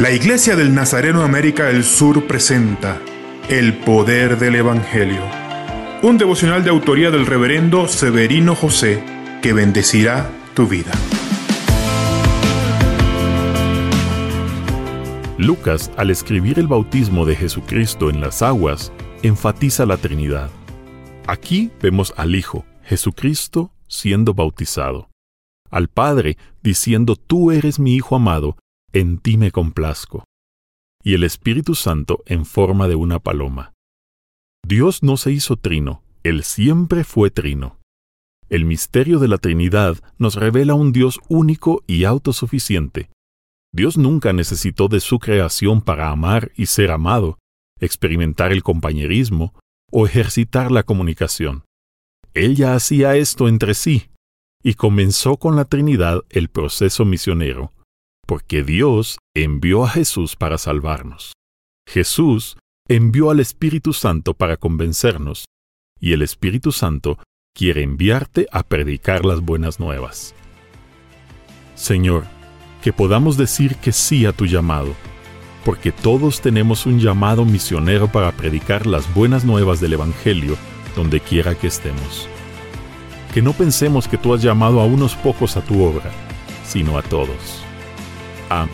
La Iglesia del Nazareno América del Sur presenta El Poder del Evangelio, un devocional de autoría del reverendo Severino José que bendecirá tu vida. Lucas, al escribir el bautismo de Jesucristo en las aguas, enfatiza la Trinidad. Aquí vemos al Hijo, Jesucristo, siendo bautizado, al Padre diciendo, Tú eres mi Hijo amado, en ti me complazco, y el Espíritu Santo en forma de una paloma. Dios no se hizo trino, Él siempre fue trino. El misterio de la Trinidad nos revela un Dios único y autosuficiente. Dios nunca necesitó de su creación para amar y ser amado, experimentar el compañerismo o ejercitar la comunicación. Él ya hacía esto entre sí, y comenzó con la Trinidad el proceso misionero, porque Dios envió a Jesús para salvarnos. Jesús envió al Espíritu Santo para convencernos, y el Espíritu Santo quiere enviarte a predicar las buenas nuevas. Señor, que podamos decir que sí a tu llamado, porque todos tenemos un llamado misionero para predicar las buenas nuevas del Evangelio donde quiera que estemos. Que no pensemos que tú has llamado a unos pocos a tu obra, sino a todos. Um,